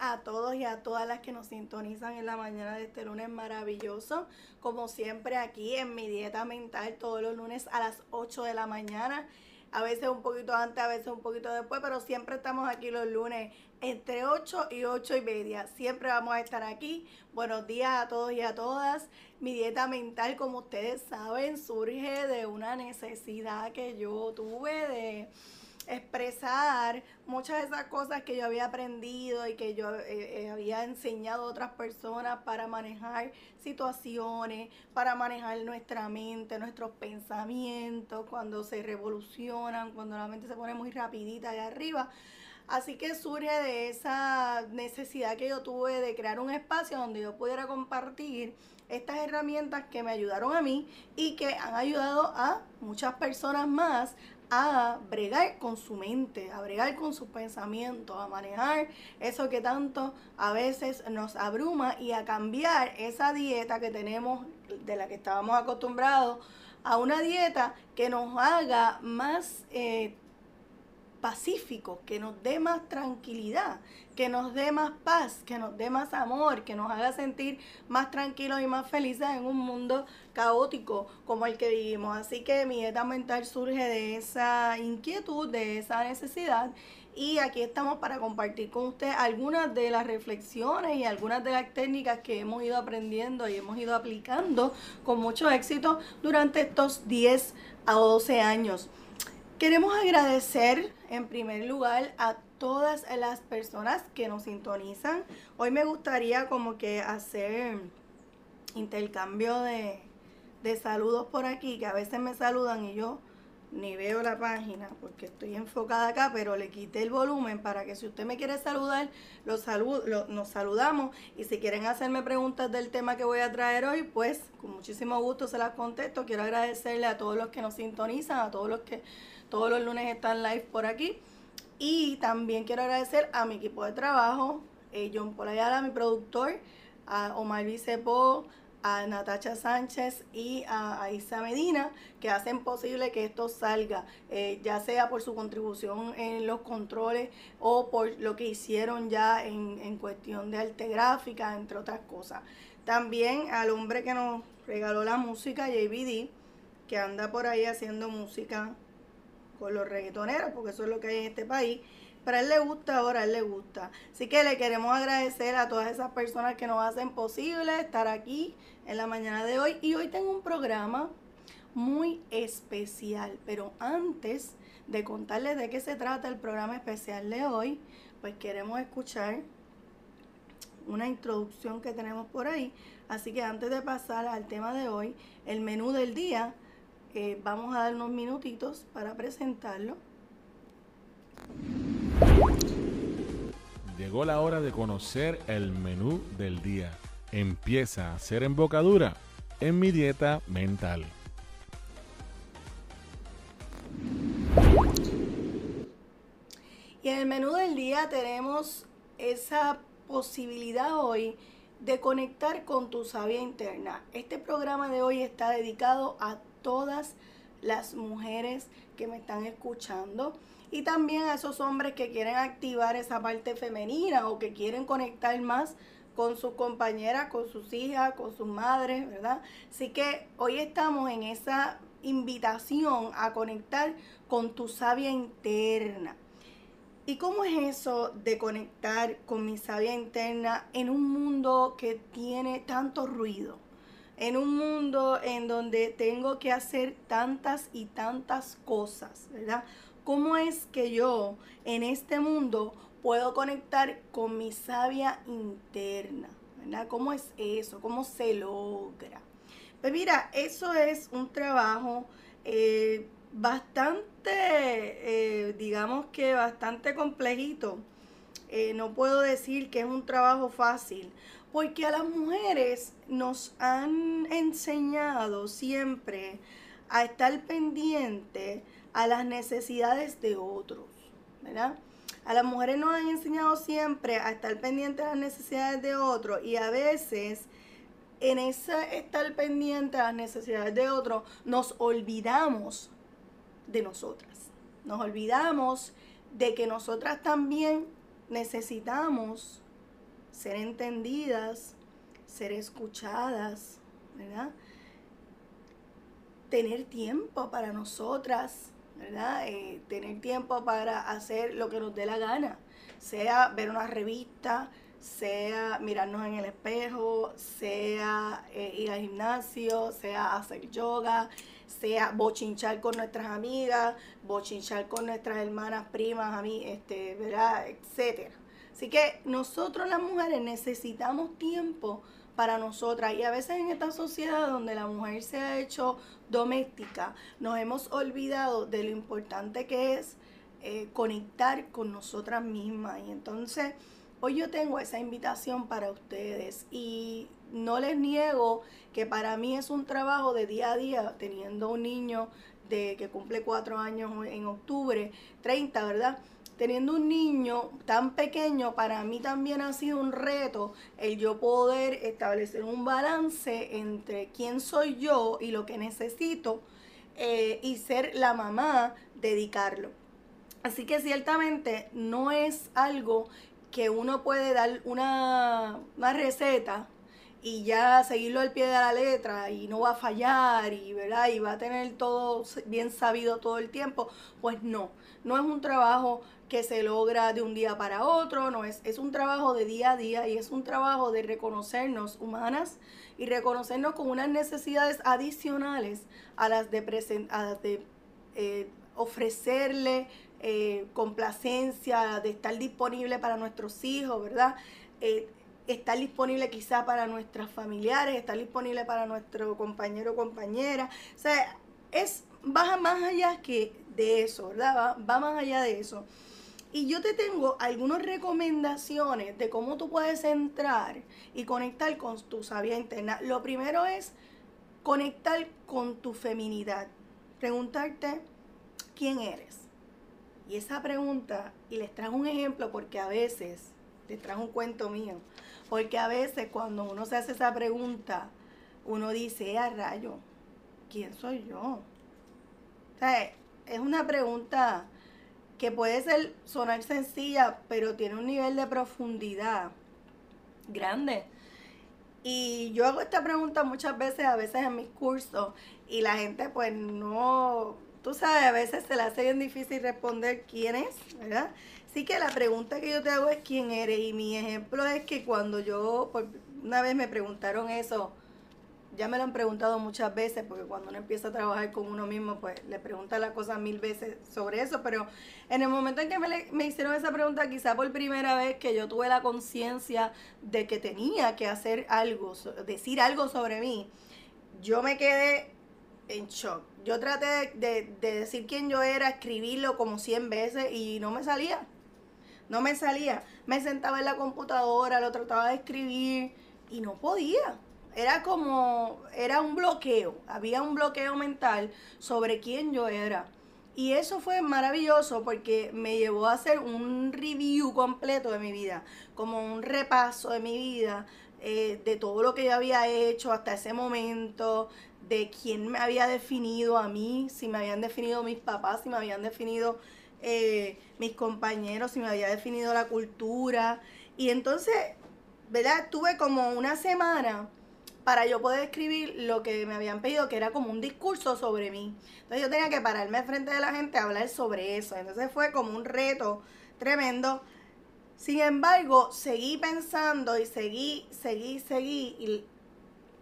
a todos y a todas las que nos sintonizan en la mañana de este lunes maravilloso. Como siempre aquí en mi dieta mental todos los lunes a las 8 de la mañana. A veces un poquito antes, a veces un poquito después, pero siempre estamos aquí los lunes entre 8 y 8 y media. Siempre vamos a estar aquí. Buenos días a todos y a todas. Mi dieta mental, como ustedes saben, surge de una necesidad que yo tuve de expresar muchas de esas cosas que yo había aprendido y que yo eh, eh, había enseñado a otras personas para manejar situaciones, para manejar nuestra mente, nuestros pensamientos, cuando se revolucionan, cuando la mente se pone muy rapidita allá arriba. Así que surge de esa necesidad que yo tuve de crear un espacio donde yo pudiera compartir estas herramientas que me ayudaron a mí y que han ayudado a muchas personas más a bregar con su mente, a bregar con sus pensamientos, a manejar eso que tanto a veces nos abruma y a cambiar esa dieta que tenemos, de la que estábamos acostumbrados, a una dieta que nos haga más eh, pacífico, que nos dé más tranquilidad, que nos dé más paz, que nos dé más amor, que nos haga sentir más tranquilos y más felices en un mundo caótico como el que vivimos. Así que mi dieta mental surge de esa inquietud, de esa necesidad. Y aquí estamos para compartir con usted algunas de las reflexiones y algunas de las técnicas que hemos ido aprendiendo y hemos ido aplicando con mucho éxito durante estos 10 a 12 años. Queremos agradecer en primer lugar a todas las personas que nos sintonizan. Hoy me gustaría como que hacer intercambio de, de saludos por aquí, que a veces me saludan y yo ni veo la página porque estoy enfocada acá, pero le quité el volumen para que si usted me quiere saludar, los nos saludamos y si quieren hacerme preguntas del tema que voy a traer hoy, pues con muchísimo gusto se las contesto. Quiero agradecerle a todos los que nos sintonizan, a todos los que todos los lunes están live por aquí. Y también quiero agradecer a mi equipo de trabajo, eh, John Polayala, mi productor, a Omar Vicepo, a Natacha Sánchez y a, Isa Medina, que hacen posible que esto salga, eh, ya sea por su contribución en los controles o por lo que hicieron ya en, en cuestión de arte gráfica, entre otras cosas. También al hombre que nos regaló la música, JBD, que anda por ahí haciendo música con los reggaetoneros, porque eso es lo que hay en este país. Pero a él le gusta ahora, a él le gusta. Así que le queremos agradecer a todas esas personas que nos hacen posible estar aquí en la mañana de hoy. Y hoy tengo un programa muy especial. Pero antes de contarles de qué se trata el programa especial de hoy, pues queremos escuchar una introducción que tenemos por ahí. Así que antes de pasar al tema de hoy, el menú del día, eh, vamos a dar unos minutitos para presentarlo. Llegó la hora de conocer el menú del día. Empieza a ser embocadura en mi dieta mental. Y en el menú del día tenemos esa posibilidad hoy de conectar con tu sabia interna. Este programa de hoy está dedicado a todas las mujeres que me están escuchando y también a esos hombres que quieren activar esa parte femenina o que quieren conectar más con sus compañeras, con sus hijas, con sus madres, ¿verdad? Así que hoy estamos en esa invitación a conectar con tu sabia interna. ¿Y cómo es eso de conectar con mi sabia interna en un mundo que tiene tanto ruido? En un mundo en donde tengo que hacer tantas y tantas cosas, ¿verdad? ¿Cómo es que yo en este mundo puedo conectar con mi sabia interna? ¿verdad? ¿Cómo es eso? ¿Cómo se logra? Pues mira, eso es un trabajo eh, bastante, eh, digamos que bastante complejito. Eh, no puedo decir que es un trabajo fácil, porque a las mujeres nos han enseñado siempre a estar pendiente a las necesidades de otros, ¿verdad? A las mujeres nos han enseñado siempre a estar pendiente a las necesidades de otros y a veces en ese estar pendiente a las necesidades de otros nos olvidamos de nosotras. Nos olvidamos de que nosotras también necesitamos ser entendidas, ser escuchadas, ¿verdad? Tener tiempo para nosotras, ¿verdad? Eh, tener tiempo para hacer lo que nos dé la gana, sea ver una revista, sea mirarnos en el espejo, sea eh, ir al gimnasio, sea hacer yoga, sea bochinchar con nuestras amigas, bochinchar con nuestras hermanas, primas, a mí, este, ¿verdad? etcétera. Así que nosotros las mujeres necesitamos tiempo para nosotras. Y a veces en esta sociedad donde la mujer se ha hecho doméstica, nos hemos olvidado de lo importante que es eh, conectar con nosotras mismas. Y entonces hoy yo tengo esa invitación para ustedes. Y no les niego que para mí es un trabajo de día a día, teniendo un niño de que cumple cuatro años en octubre, 30, ¿verdad? Teniendo un niño tan pequeño, para mí también ha sido un reto el yo poder establecer un balance entre quién soy yo y lo que necesito eh, y ser la mamá, dedicarlo. Así que ciertamente no es algo que uno puede dar una, una receta y ya seguirlo al pie de la letra y no va a fallar y, ¿verdad? y va a tener todo bien sabido todo el tiempo, pues no, no es un trabajo que se logra de un día para otro, no es, es un trabajo de día a día y es un trabajo de reconocernos humanas y reconocernos con unas necesidades adicionales a las de, de eh, ofrecerle eh, complacencia, de estar disponible para nuestros hijos, ¿verdad? Eh, estar disponible quizá para nuestras familiares, estar disponible para nuestro compañero o compañera. O sea, es, va más allá que de eso, ¿verdad? Va, más allá de eso. Y yo te tengo algunas recomendaciones de cómo tú puedes entrar y conectar con tu sabia interna. Lo primero es conectar con tu feminidad. Preguntarte quién eres. Y esa pregunta, y les trajo un ejemplo porque a veces, les trajo un cuento mío, porque a veces cuando uno se hace esa pregunta, uno dice, eh, a rayo, ¿quién soy yo? O sea, es una pregunta que puede ser, sonar sencilla, pero tiene un nivel de profundidad grande. Y yo hago esta pregunta muchas veces, a veces en mis cursos, y la gente pues no, tú sabes, a veces se le hace bien difícil responder quién es, ¿verdad? Así que la pregunta que yo te hago es quién eres. Y mi ejemplo es que cuando yo, una vez me preguntaron eso, ya me lo han preguntado muchas veces, porque cuando uno empieza a trabajar con uno mismo, pues le pregunta las cosas mil veces sobre eso, pero en el momento en que me, me hicieron esa pregunta, quizá por primera vez que yo tuve la conciencia de que tenía que hacer algo, decir algo sobre mí, yo me quedé en shock. Yo traté de, de decir quién yo era, escribirlo como 100 veces y no me salía no me salía. Me sentaba en la computadora, lo trataba de escribir y no podía. Era como, era un bloqueo, había un bloqueo mental sobre quién yo era. Y eso fue maravilloso porque me llevó a hacer un review completo de mi vida, como un repaso de mi vida, eh, de todo lo que yo había hecho hasta ese momento, de quién me había definido a mí, si me habían definido mis papás, si me habían definido eh, mis compañeros, si me había definido la cultura. Y entonces, ¿verdad? Tuve como una semana para yo poder escribir lo que me habían pedido, que era como un discurso sobre mí. Entonces yo tenía que pararme frente de la gente a hablar sobre eso. Entonces fue como un reto tremendo. Sin embargo, seguí pensando y seguí, seguí, seguí y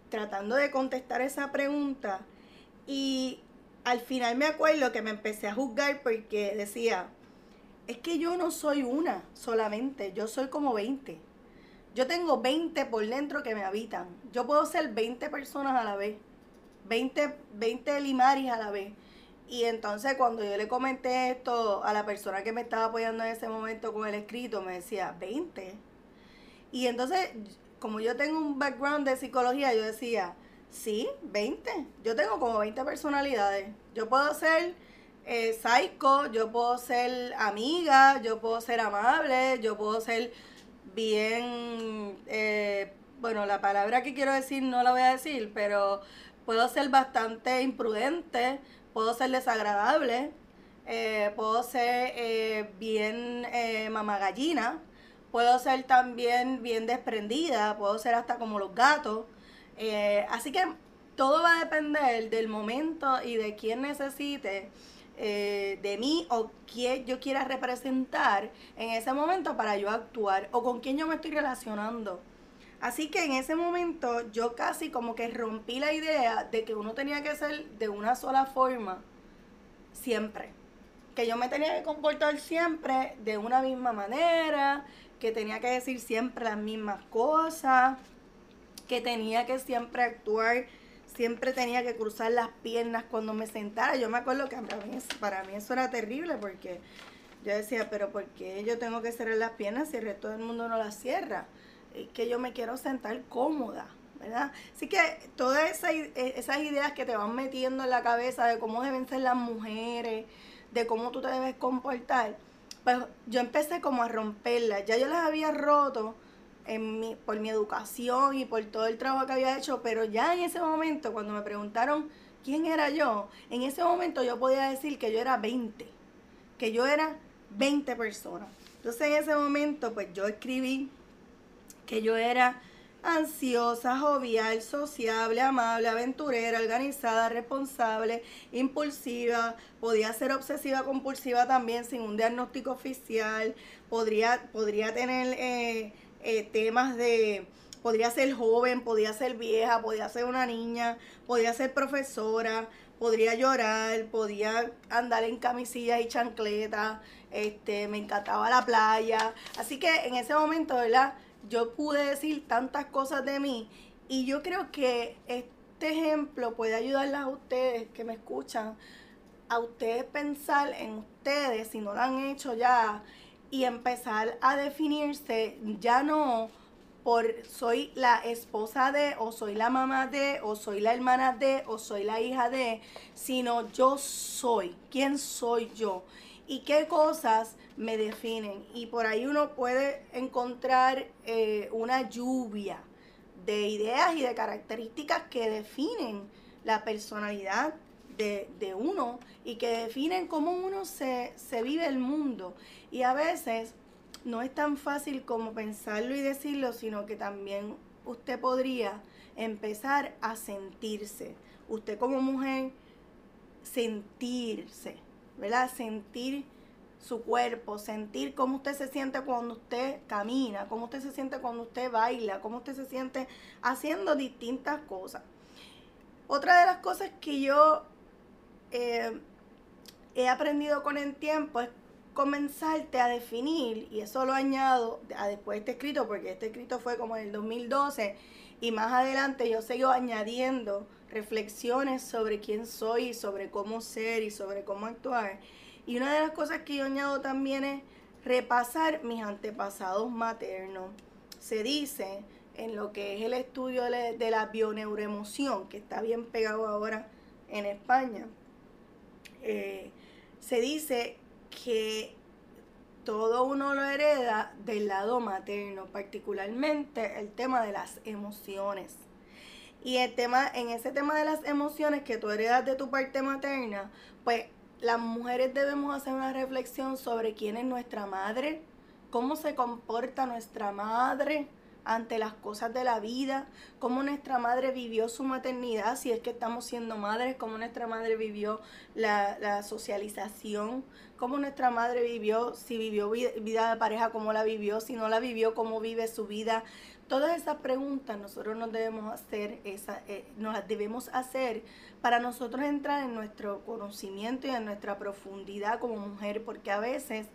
tratando de contestar esa pregunta. Y al final me acuerdo que me empecé a juzgar porque decía, es que yo no soy una solamente, yo soy como 20. Yo tengo 20 por dentro que me habitan. Yo puedo ser 20 personas a la vez. 20, 20 limaris a la vez. Y entonces cuando yo le comenté esto a la persona que me estaba apoyando en ese momento con el escrito, me decía, 20. Y entonces, como yo tengo un background de psicología, yo decía, Sí, 20. Yo tengo como 20 personalidades. Yo puedo ser eh, psycho, yo puedo ser amiga, yo puedo ser amable, yo puedo ser bien, eh, bueno, la palabra que quiero decir no la voy a decir, pero puedo ser bastante imprudente, puedo ser desagradable, eh, puedo ser bien mamagallina, puedo ser también bien desprendida, puedo ser hasta como los gatos. Eh, así que todo va a depender del momento y de quién necesite eh, de mí o quién yo quiera representar en ese momento para yo actuar o con quién yo me estoy relacionando. Así que en ese momento yo casi como que rompí la idea de que uno tenía que ser de una sola forma siempre. Que yo me tenía que comportar siempre de una misma manera, que tenía que decir siempre las mismas cosas, que tenía que siempre actuar, siempre tenía que cruzar las piernas cuando me sentara. Yo me acuerdo que para mí, eso era terrible porque yo decía, pero ¿por qué yo tengo que cerrar las piernas si el resto del mundo no las cierra? que yo me quiero sentar cómoda, ¿verdad? Así que todas e, esas, ideas que te van metiendo en la cabeza de cómo deben ser las mujeres, de cómo tú te debes comportar, pues yo empecé como a romperlas. Ya yo las había roto en mi, por mi educación y por todo el trabajo que había hecho, pero ya en ese momento, cuando me preguntaron quién era yo, en ese momento yo podía decir que yo era 20, que yo era 20 personas. Entonces en ese momento, pues yo escribí que yo era ansiosa, jovial, sociable, amable, aventurera, organizada, responsable, impulsiva, podía ser obsesiva compulsiva también sin un diagnóstico oficial, podría, podría tener eh, eh, temas de, podría ser joven, podía ser vieja, podía ser una niña, podía ser profesora, podría llorar, podía andar en camisillas y chancletas, este, me encantaba la playa, así que en ese momento, ¿verdad? yo pude decir tantas cosas de mí y yo creo que este ejemplo puede ayudarles a ustedes que me escuchan, a ustedes pensar en ustedes, si no lo han hecho ya, y empezar a definirse ya no por soy la esposa de, o soy la mamá de, o soy la hermana de, o soy la hija de, sino yo soy, ¿quién soy yo? y qué cosas me definen. Y por ahí uno puede encontrar eh, una lluvia de ideas y de características que definen la personalidad de, uno y que definen cómo uno se, se vive el mundo. Y a veces no es tan fácil como pensarlo y decirlo, sino que también usted podría empezar a sentirse. Usted como mujer, sentirse ¿verdad? Sentir su cuerpo, sentir cómo usted se siente cuando usted camina, cómo usted se siente cuando usted baila, cómo usted se siente haciendo distintas cosas. Otra de las cosas que yo eh, he aprendido con el tiempo es comenzarte a definir, y eso lo añado a después de este escrito, porque este escrito fue como en el 2012, y más adelante yo sigo añadiendo reflexiones sobre quién soy, y sobre cómo ser y sobre cómo actuar. Y una de las cosas que yo añado también es repasar mis antepasados maternos. Se dice en lo que es el estudio de la bioneuroemoción, que está bien pegado ahora en España, eh, se dice que todo uno lo hereda del lado materno, particularmente el tema de las emociones. Y el tema, en ese tema de las emociones que tú heredas de tu parte materna, pues las mujeres debemos hacer una reflexión sobre quién es nuestra madre, cómo se comporta nuestra madre ante las cosas de la vida, cómo nuestra madre vivió su maternidad, si es que estamos siendo madres, cómo nuestra madre vivió la, la socialización, cómo nuestra madre vivió, si vivió vida de pareja, cómo la vivió, si no la vivió, cómo vive su vida. Todas esas preguntas nosotros nos debemos hacer, esa, eh, nos las debemos hacer para nosotros entrar en nuestro conocimiento y en nuestra profundidad como mujer, porque a veces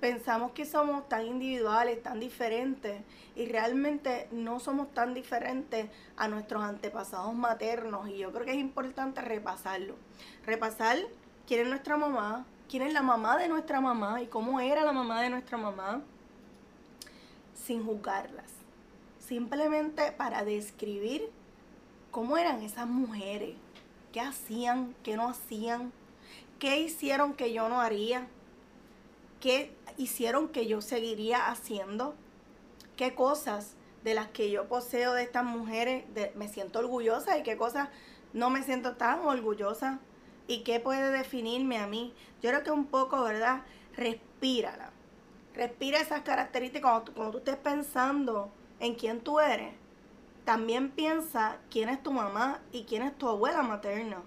pensamos que somos tan individuales, tan diferentes, y realmente no somos tan diferentes a nuestros antepasados maternos, y yo creo que es importante repasarlo. Repasar quién es nuestra mamá, quién es la mamá de nuestra mamá y cómo era la mamá de nuestra mamá, sin juzgarlas simplemente para describir cómo eran esas mujeres, qué hacían, qué no hacían, qué hicieron que yo no haría, qué hicieron que yo seguiría haciendo, qué cosas de las que yo poseo de estas mujeres me siento orgullosa y qué cosas no me siento tan orgullosa y qué puede definirme a mí. Yo creo que un poco, ¿verdad? Respírala respira esas características cuando tú, cuando tú estés pensando en quién tú eres. También piensa quién es tu mamá y quién es tu abuela materna.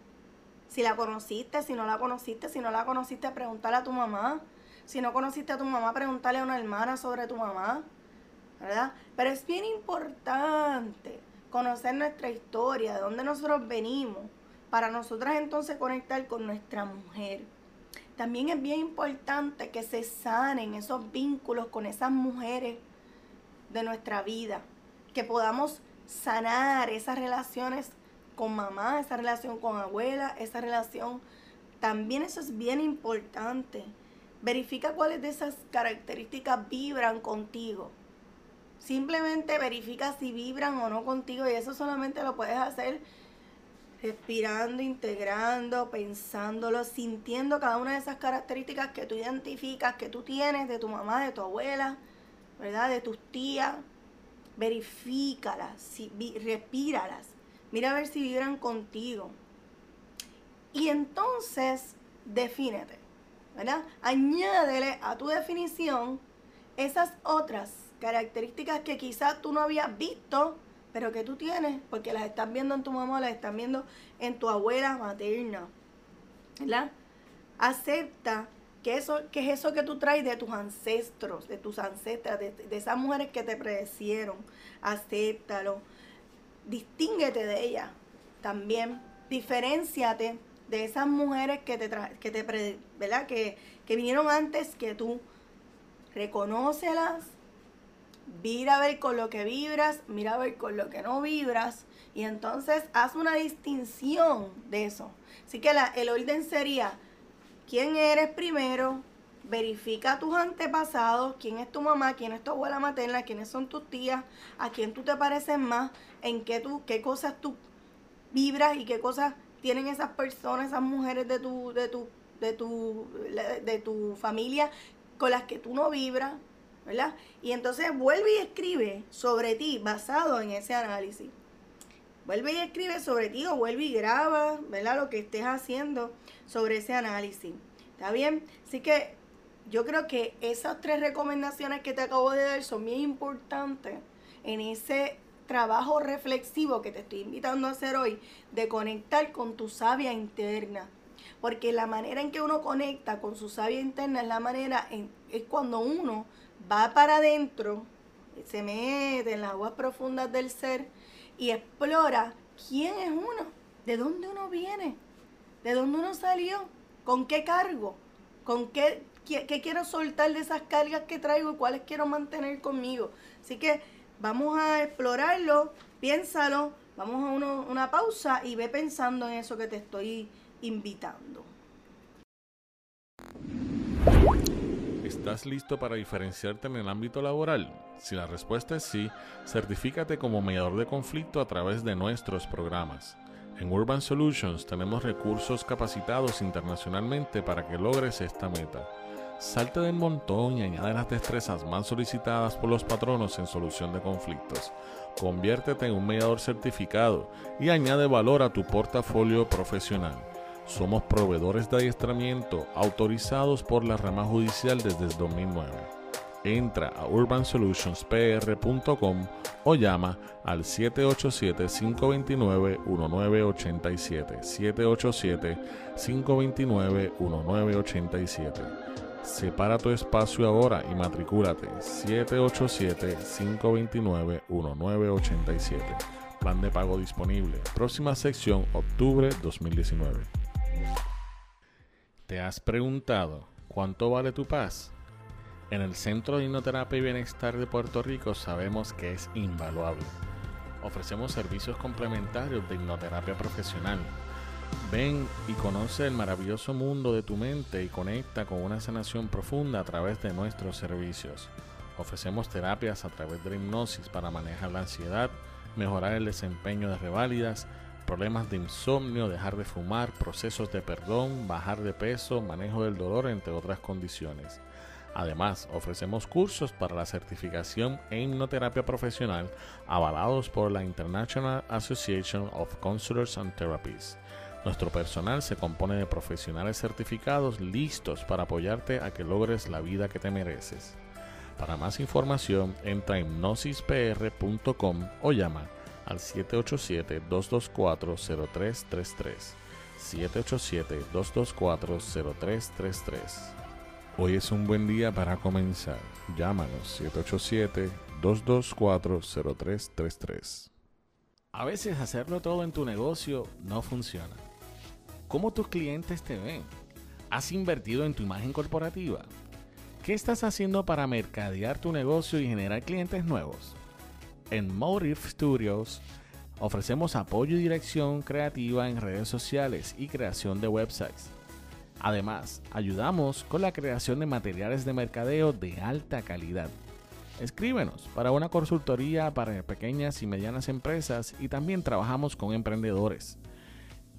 Si la conociste, si no la conociste, si no la conociste, pregúntale a tu mamá. Si no conociste a tu mamá, pregúntale a una hermana sobre tu mamá. ¿Verdad? Pero es bien importante conocer nuestra historia, de dónde nosotros venimos, para nosotras entonces conectar con nuestra mujer. También es bien importante que se sanen esos vínculos con esas mujeres de nuestra vida, que podamos sanar esas relaciones con mamá, esa relación con abuela, esa relación, también eso es bien importante. Verifica cuáles de esas características vibran contigo. Simplemente verifica si vibran o no contigo y eso solamente lo puedes hacer respirando, integrando, pensándolo, sintiendo cada una de esas características que tú identificas, que tú tienes de tu mamá, de tu abuela, ¿verdad? De tus tías. Verifícalas, si, respíralas. Mira a ver si vibran contigo. Y entonces, defínete, ¿verdad? Añádele a tu definición esas otras características que quizás tú no habías visto, pero que tú tienes, porque las estás viendo en tu mamá, las están viendo en tu abuela materna. ¿Verdad? Acepta que, eso, que es eso que tú traes de tus ancestros, de tus ancestras, de, esas mujeres que te predecieron. Acéptalo. Distínguete de ellas también. Diferenciate de esas mujeres que te, que te ¿verdad? Que, que vinieron antes que tú. Reconócelas mira a ver con lo que vibras, mira a ver con lo que no vibras y entonces haz una distinción de eso. Así que el orden sería, ¿quién eres primero? Verifica tus antepasados, quién es tu mamá, quién es tu abuela materna, quiénes son tus tías, a quién tú te pareces más, en qué, tú, qué cosas tú vibras y qué cosas tienen esas personas, esas mujeres de tu, de tu, de tu, de tu familia con las que tú no vibras, ¿verdad? Y entonces vuelve y escribe sobre ti basado en ese análisis. Vuelve y escribe sobre ti o vuelve y graba, ¿verdad? Lo que estés haciendo sobre ese análisis. ¿Está bien? Así que yo creo que esas tres recomendaciones que te acabo de dar son bien importantes en ese trabajo reflexivo que te estoy invitando a hacer hoy de conectar con tu sabia interna. Porque la manera en que uno conecta con su sabia interna es la manera, en, es cuando uno va para adentro, se mete en las aguas profundas del ser y explora quién es uno, de dónde uno viene, de dónde uno salió, con qué cargo, con qué, qué, quiero soltar de esas cargas que traigo y cuáles quiero mantener conmigo. Así que vamos a explorarlo, piénsalo, vamos a una pausa y ve pensando en eso que te estoy invitando. ¿Estás listo para diferenciarte en el ámbito laboral? Si la respuesta es sí, certifícate como mediador de conflicto a través de nuestros programas. En Urban Solutions tenemos recursos capacitados internacionalmente para que logres esta meta. Salte del montón y añade las destrezas más solicitadas por los patronos en solución de conflictos. Conviértete en un mediador certificado y añade valor a tu portafolio profesional. Somos proveedores de adiestramiento autorizados por la rama judicial desde el 2009. Entra a urbansolutionspr.com o llama al 787-529-1987. 787-529-1987. Separa tu espacio ahora y matricúlate 787-529-1987. Plan de pago disponible. Próxima sección, octubre 2019. ¿Te has preguntado cuánto vale tu paz? En el Centro de Hipnoterapia y Bienestar de Puerto Rico sabemos que es invaluable. Ofrecemos servicios complementarios de hipnoterapia profesional. Ven y conoce el maravilloso mundo de tu mente y conecta con una sanación profunda a través de nuestros servicios. Ofrecemos terapias a través de la hipnosis para manejar la ansiedad, mejorar el desempeño de reválidas, problemas de insomnio, dejar de fumar, procesos de perdón, bajar de peso, manejo del dolor, entre otras condiciones. Además, ofrecemos cursos para la certificación en hipnoterapia profesional avalados por la International Association of Counselors and Therapies. Nuestro personal se compone de profesionales certificados listos para apoyarte a que logres la vida que te mereces. Para más información, entra en hipnosispr.com o llama al 787-224-0333. 787-224-0333. Hoy es un buen día para comenzar. Llámanos 787-224-0333. A veces hacerlo todo en tu negocio no funciona. ¿Cómo tus clientes te ven? ¿Has invertido en tu imagen corporativa? ¿Qué estás haciendo para mercadear tu negocio y generar clientes nuevos? En Motive Studios ofrecemos apoyo y dirección creativa en redes sociales y creación de websites. Además, ayudamos con la creación de materiales de mercadeo de alta calidad. Escríbenos para una consultoría para pequeñas y medianas empresas y también trabajamos con emprendedores.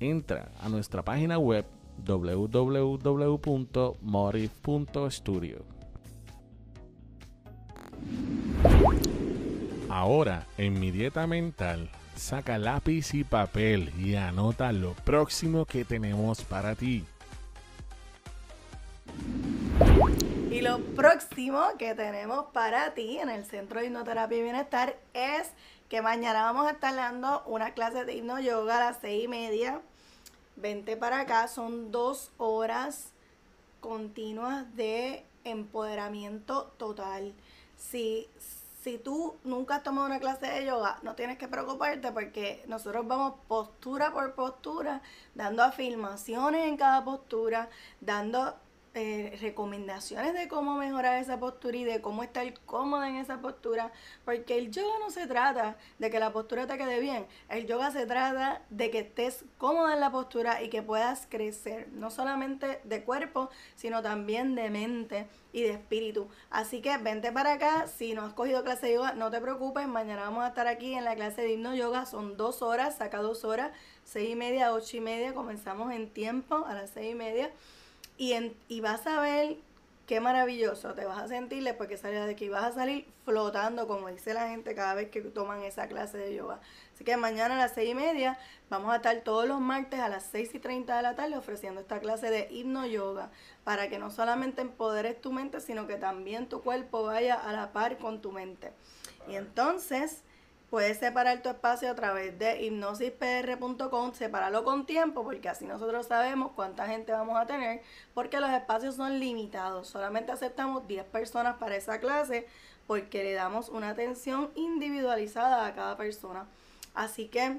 Entra a nuestra página web www.motive.studio. Ahora, en mi dieta mental, saca lápiz y papel y anota lo próximo que tenemos para ti. Y lo próximo que tenemos para ti en el Centro de Hipnoterapia y Bienestar es que mañana vamos a estar dando una clase de hipno yoga a las seis y media. Vente para acá, son dos horas continuas de empoderamiento total. Si, si tú nunca has tomado una clase de yoga, no tienes que preocuparte porque nosotros vamos postura por postura, dando afirmaciones en cada postura, dando eh, recomendaciones de cómo mejorar esa postura y de cómo estar cómoda en esa postura, porque el yoga no se trata de que la postura te quede bien, el yoga se trata de que estés cómoda en la postura y que puedas crecer, no solamente de cuerpo, sino también de mente y de espíritu. Así que vente para acá, si no has cogido clase de yoga, no te preocupes, mañana vamos a estar aquí en la clase de himno yoga, son dos horas, saca dos horas, seis y media, ocho y media, comenzamos en tiempo a las seis y media. Y, en, y vas a ver qué maravilloso te vas a sentir después que salgas de aquí. Vas a salir flotando, como dice la gente cada vez que toman esa clase de yoga. Así que mañana a las seis y media vamos a estar todos los martes a las seis y treinta de la tarde ofreciendo esta clase de hipno yoga para que no solamente empoderes tu mente, sino que también tu cuerpo vaya a la par con tu mente. Y entonces Puedes separar tu espacio a través de hipnosispr.com, separarlo con tiempo porque así nosotros sabemos cuánta gente vamos a tener, porque los espacios son limitados. Solamente aceptamos 10 personas para esa clase porque le damos una atención individualizada a cada persona. Así que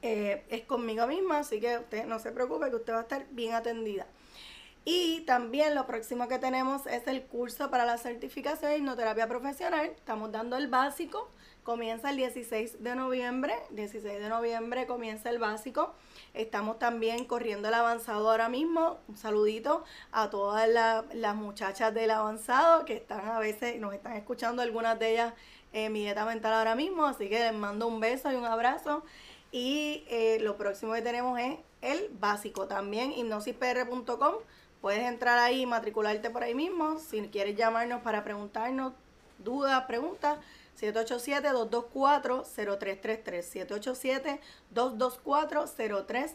eh, es conmigo misma, así que usted no se preocupe que usted va a estar bien atendida. Y también lo próximo que tenemos es el curso para la certificación de hipnoterapia profesional. Estamos dando el básico comienza el 16 de noviembre. 16 de noviembre comienza el básico. Estamos también corriendo el avanzado ahora mismo. Un saludito a todas las muchachas del avanzado que están a veces, nos están escuchando algunas de ellas en mi dieta mental ahora mismo. Así que les mando un beso y un abrazo. Y eh, lo próximo que tenemos es el básico también, hipnosispr.com. Puedes entrar ahí y matricularte por ahí mismo. Si quieres llamarnos para preguntarnos dudas, preguntas, 787-224-0333. 787-224-0333.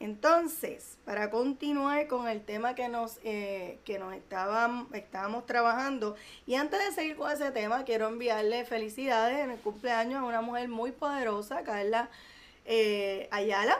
Entonces, para continuar con el tema que nos, eh, que nos estábamos trabajando, y antes de seguir con ese tema, quiero enviarle felicidades en el cumpleaños a una mujer muy poderosa, Carla eh, Ayala.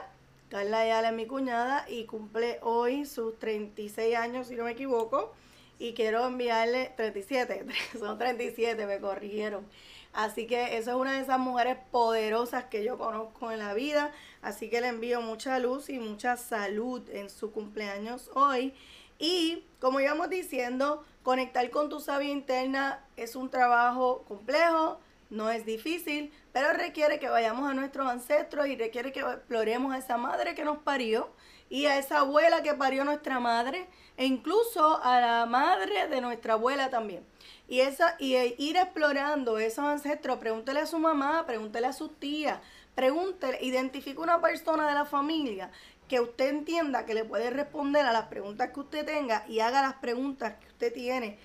Carla Ayala es mi cuñada y cumple hoy sus 36 años, si no me equivoco y quiero enviarle 37, son 37, me corrigieron. Así que eso es una de esas mujeres poderosas que yo conozco en la vida. Así que le envío mucha luz y mucha salud en su cumpleaños hoy. Y como íbamos diciendo, conectar con tu sabia interna es un trabajo complejo, no es difícil, pero requiere que vayamos a nuestros ancestros y requiere que exploremos a esa madre que nos parió y a esa abuela que parió nuestra madre e incluso a la madre de nuestra abuela también. Y, esa, y ir explorando esos ancestros, pregúntele a su mamá, pregúntele a sus tías, pregúntele, identifique una persona de la familia que usted entienda que le puede responder a las preguntas que usted tenga y haga las preguntas que usted tiene.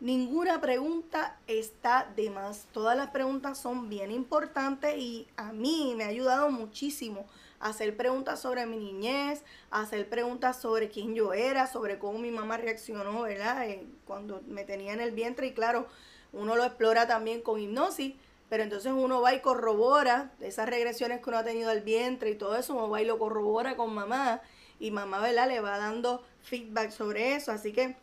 Ninguna pregunta está de más. Todas las preguntas son bien importantes y a mí me ha ayudado muchísimo hacer preguntas sobre mi niñez, hacer preguntas sobre quién yo era, sobre cómo mi mamá reaccionó, ¿verdad? Eh, cuando me tenía en el vientre y claro, uno lo explora también con hipnosis, pero entonces uno va y corrobora esas regresiones que uno ha tenido al vientre y todo eso, uno va y lo corrobora con mamá y mamá, ¿verdad? Le va dando feedback sobre eso, así que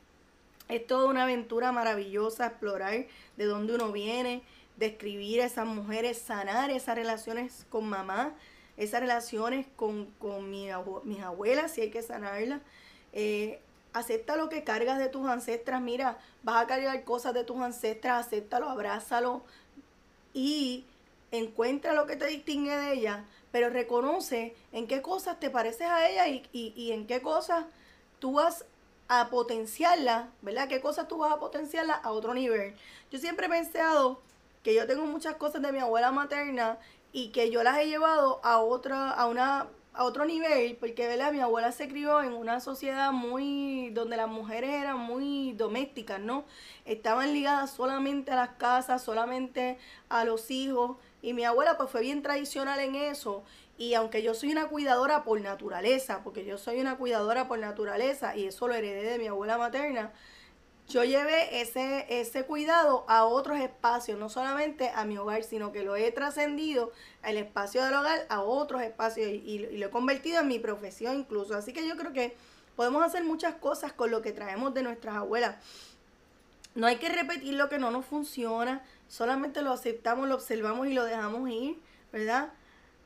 es toda una aventura maravillosa explorar de dónde uno viene, describir a esas mujeres, sanar esas relaciones con mamá, esas relaciones con, con mis abuelas, si hay que sanarlas. Eh, acepta lo que cargas de tus ancestras. Mira, vas a cargar cosas de tus ancestras, acéptalo, abrázalo y encuentra lo que te distingue de ella, pero reconoce en qué cosas te pareces a ella y, y en qué cosas tú vas a potenciarla, ¿verdad? ¿Qué cosas tú vas a potenciarla a otro nivel? Yo siempre he pensado que yo tengo muchas cosas de mi abuela materna y que yo las he llevado a otra, a una, a otro nivel, porque ¿verdad? mi abuela se crió en una sociedad muy, donde las mujeres eran muy domésticas, ¿no? Estaban ligadas solamente a las casas, solamente a los hijos, y mi abuela pues fue bien tradicional en eso, y aunque yo soy una cuidadora por naturaleza, porque yo soy una cuidadora por naturaleza, y eso lo heredé de mi abuela materna, yo llevé ese, ese cuidado a otros espacios, no solamente a mi hogar, sino que lo he trascendido el espacio del hogar a otros espacios y, lo he convertido en mi profesión incluso. Así que yo creo que podemos hacer muchas cosas con lo que traemos de nuestras abuelas. No hay que repetir lo que no nos funciona, solamente lo aceptamos, lo observamos y lo dejamos ir, ¿verdad?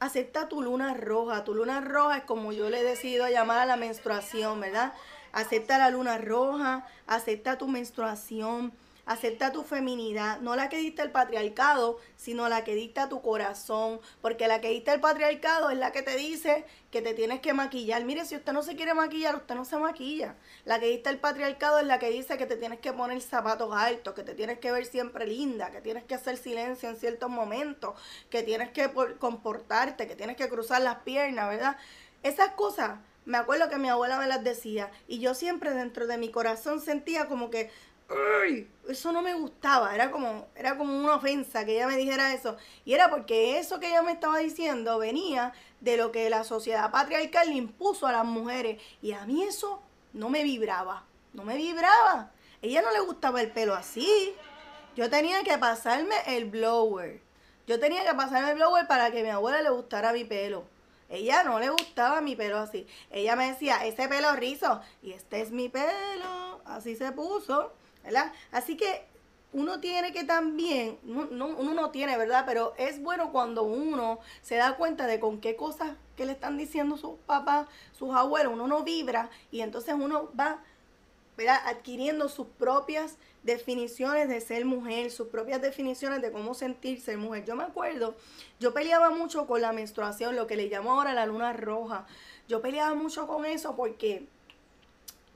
Acepta tu luna roja. Tu luna roja es como yo le he decidido llamar a la menstruación, ¿verdad? Acepta la luna roja, acepta tu menstruación, acepta tu feminidad, no la que dicta el patriarcado, sino la que dicta tu corazón, porque la que dicta el patriarcado es la que te dice que te tienes que maquillar. Mire, si usted no se quiere maquillar, usted no se maquilla. La que dicta el patriarcado es la que dice que te tienes que poner zapatos altos, que te tienes que ver siempre linda, que tienes que hacer silencio en ciertos momentos, que tienes que comportarte, que tienes que cruzar las piernas, ¿verdad? Esas cosas me acuerdo que mi abuela me las decía y yo siempre dentro de mi corazón sentía como que ¡Ay! eso no me gustaba, era como, era como una ofensa que ella me dijera eso. Y era porque eso que ella me estaba diciendo venía de lo que la sociedad patriarcal le impuso a las mujeres. Y a mí eso no me vibraba, no me vibraba. ella no le gustaba el pelo así. Yo tenía que pasarme el blower. Yo tenía que pasarme el blower para que mi abuela le gustara mi pelo. Ella no le gustaba mi pelo así. Ella me decía, ese pelo rizo. Y este es mi pelo. Así se puso. ¿Verdad? Así que uno tiene que también, no, uno no tiene, ¿verdad? Pero es bueno cuando uno se da cuenta de con qué cosas que le están diciendo sus papás, sus abuelos, uno no vibra y entonces uno va ¿verdad? adquiriendo sus propias definiciones de ser mujer, sus propias definiciones de cómo sentirse mujer. Yo me acuerdo, yo peleaba mucho con la menstruación, lo que le llamo ahora la luna roja. Yo peleaba mucho con eso porque,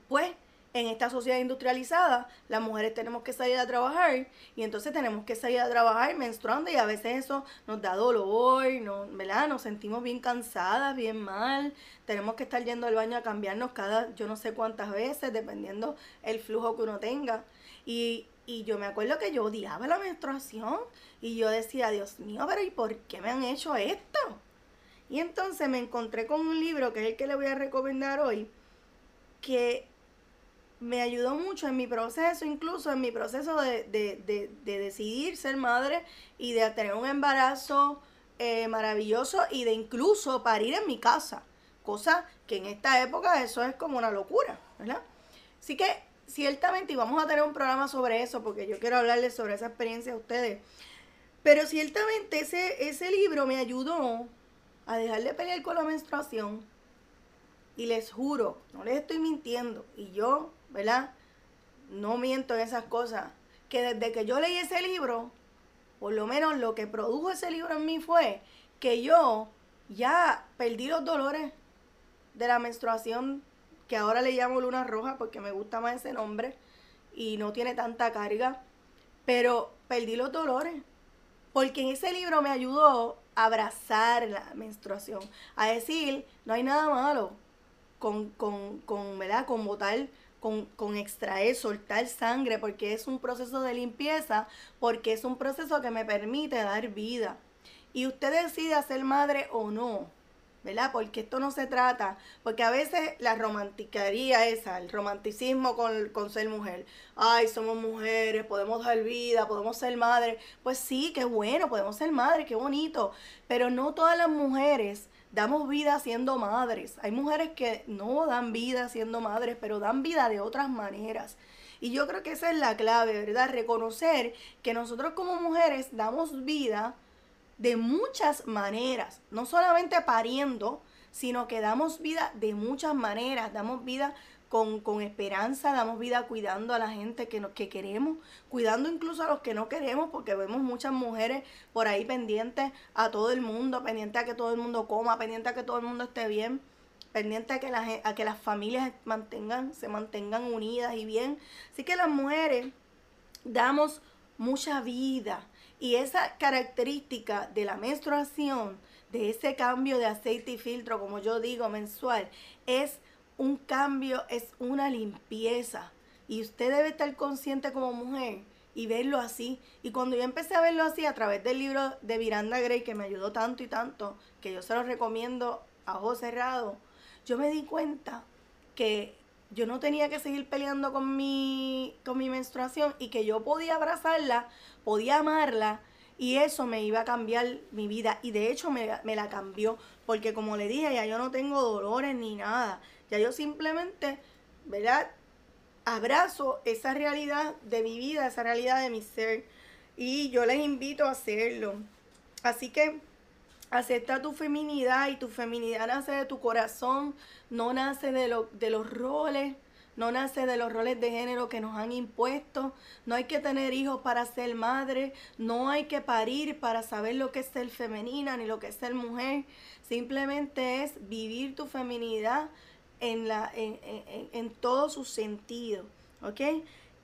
pues, en esta sociedad industrializada, las mujeres tenemos que salir a trabajar y entonces tenemos que salir a trabajar menstruando y a veces eso nos da dolor, no, ¿verdad? Nos sentimos bien cansadas, bien mal, tenemos que estar yendo al baño a cambiarnos cada yo no sé cuántas veces, dependiendo el flujo que uno tenga. Y, y yo me acuerdo que yo odiaba la menstruación y yo decía, Dios mío, pero ¿y por qué me han hecho esto? Y entonces me encontré con un libro que es el que le voy a recomendar hoy, que me ayudó mucho en mi proceso, incluso en mi proceso de, de, de, decidir ser madre y de tener un embarazo eh, maravilloso y de incluso parir en mi casa. Cosa que en esta época eso es como una locura, ¿verdad? Así que ciertamente, y vamos a tener un programa sobre eso, porque yo quiero hablarles sobre esa experiencia a ustedes. Pero ciertamente ese, ese libro me ayudó a dejar de pelear con la menstruación. Y les juro, no les estoy mintiendo. Y yo ¿verdad? No miento en esas cosas. Que desde que yo leí ese libro, por lo menos lo que produjo ese libro en mí fue que yo ya perdí los dolores de la menstruación, que ahora le llamo luna roja porque me gusta más ese nombre y no tiene tanta carga, pero perdí los dolores. Porque en ese libro me ayudó a abrazar la menstruación, a decir, no hay nada malo con, con, con ¿verdad? Con botar con, extraer, soltar sangre, porque es un proceso de limpieza, porque es un proceso que me permite dar vida. Y usted decide ser madre o no, ¿verdad? Porque esto no se trata, porque a veces la romanticaría esa, el romanticismo con, con ser mujer. Ay, somos mujeres, podemos dar vida, podemos ser madres. Pues sí, qué bueno, podemos ser madres, qué bonito. Pero no todas las mujeres damos vida siendo madres. Hay mujeres que no dan vida siendo madres, pero dan vida de otras maneras. Y yo creo que esa es la clave, ¿verdad? Reconocer que nosotros como mujeres damos vida de muchas maneras, no solamente pariendo, sino que damos vida de muchas maneras, damos vida con, con, esperanza, damos vida cuidando a la gente que, que queremos, cuidando incluso a los que no queremos, porque vemos muchas mujeres por ahí pendientes a todo el mundo, pendientes a que todo el mundo coma, pendientes a que todo el mundo esté bien, pendientes a que, a que las familias mantengan, se mantengan unidas y bien. Así que las mujeres damos mucha vida, y esa característica de la menstruación, de ese cambio de aceite y filtro, como yo digo, mensual, es un cambio, es una limpieza. Y usted debe estar consciente como mujer y verlo así. Y cuando yo empecé a verlo así a través del libro de Miranda Gray, que me ayudó tanto y tanto, que yo se lo recomiendo a ojos cerrados, yo me di cuenta que yo no tenía que seguir peleando con mi, con mi menstruación y que yo podía abrazarla, podía amarla y eso me iba a cambiar mi vida. Y de hecho me, me la cambió, porque como le dije, ya yo no tengo dolores ni nada. Ya yo simplemente, ¿verdad? Abrazo esa realidad de mi vida, esa realidad de mi ser. Y yo les invito a hacerlo. Así que Acepta tu feminidad y tu feminidad nace de tu corazón, no nace de, lo, de los roles, no nace de los roles de género que nos han impuesto. No hay que tener hijos para ser madre, no hay que parir para saber lo que es ser femenina ni lo que es ser mujer. Simplemente es vivir tu feminidad en, la, en, en, en todo su sentido. ¿Ok?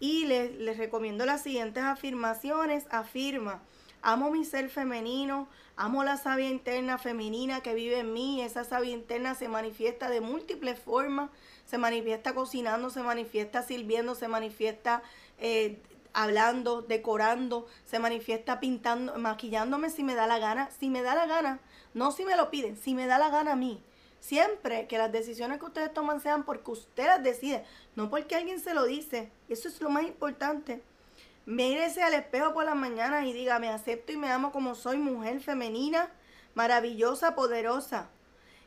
Y les, les recomiendo las siguientes afirmaciones. Afirma, amo mi ser femenino, Amo la sabia interna femenina que vive en mí. Esa sabia interna se manifiesta de múltiples formas. Se manifiesta cocinando, se manifiesta sirviendo, se manifiesta eh, hablando, decorando, se manifiesta pintando, maquillándome si me da la gana. Si me da la gana, no si me lo piden, si me da la gana a mí. Siempre que las decisiones que ustedes toman sean porque usted las decide, no porque alguien se lo dice. Eso es lo más importante. Mírese al espejo por las mañanas y diga, me acepto y me amo como soy, mujer femenina, maravillosa, poderosa.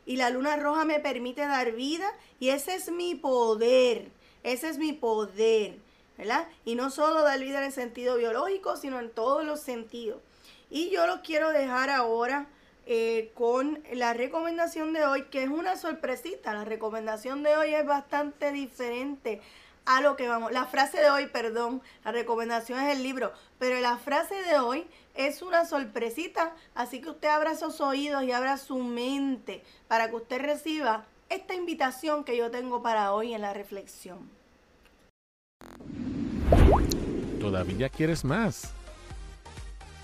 Y la luna roja me permite dar vida y ese es mi poder, ese es mi poder, ¿verdad? Y no solo dar vida en el sentido biológico, sino en todos los sentidos. Y yo lo quiero dejar ahora eh, con la recomendación de hoy, que es una sorpresita. La recomendación de hoy es bastante diferente a lo que vamos. La frase de hoy, perdón, la recomendación es el libro, pero la frase de hoy es una sorpresita, así que usted abra sus oídos y abra su mente para que usted reciba esta invitación que yo tengo para hoy en la reflexión. ¿Todavía quieres más?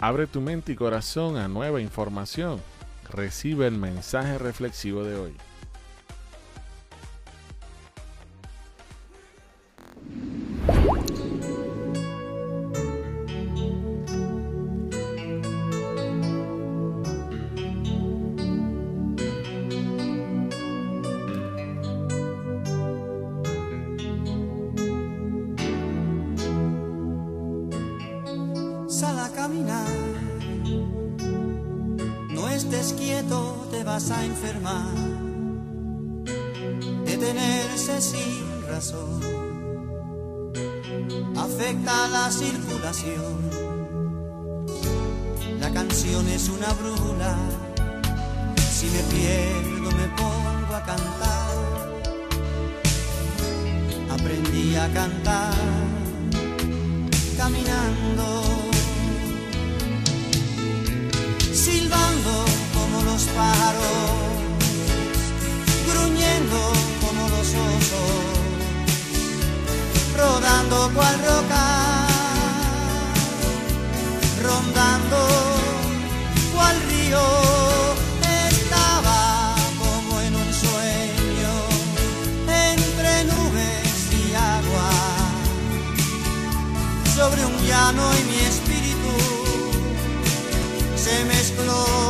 Abre tu mente y corazón a nueva información. Recibe el mensaje reflexivo de hoy. A enfermar, detenerse sin razón, afecta la circulación. La canción es una brula, si me pierdo me pongo a cantar. Aprendí a cantar caminando, silbando los pájaros, gruñendo como los osos, rodando cual roca, rondando cual río. Estaba como en un sueño, entre nubes y agua, sobre un llano y mi espíritu se mezcló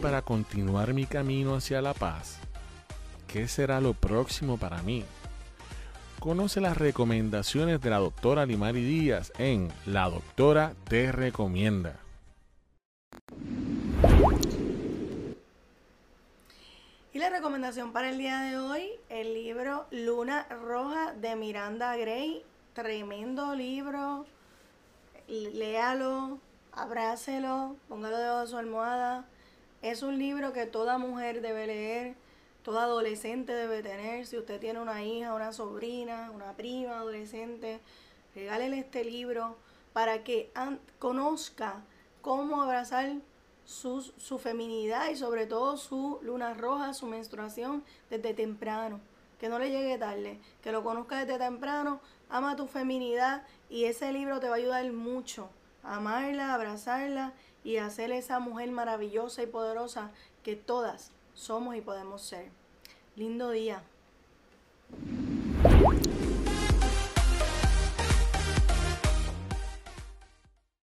para continuar mi camino hacia la paz? ¿Qué será lo próximo para mí? Conoce las recomendaciones de la doctora Limari Díaz en La Doctora Te Recomienda. Y la recomendación para el día de hoy, el libro Luna Roja de Miranda Gray. Tremendo libro. Léalo, abrácelo, póngalo debajo de su almohada es un libro que toda mujer debe leer, toda adolescente debe tener. Si usted tiene una hija, una sobrina, una prima adolescente, regálele este libro para que conozca cómo abrazar su, feminidad y sobre todo su luna roja, su menstruación desde temprano. Que no le llegue tarde, que lo conozca desde temprano, ama tu feminidad y ese libro te va a ayudar mucho amarla, abrazarla y hacer esa mujer maravillosa y poderosa que todas somos y podemos ser. Lindo día.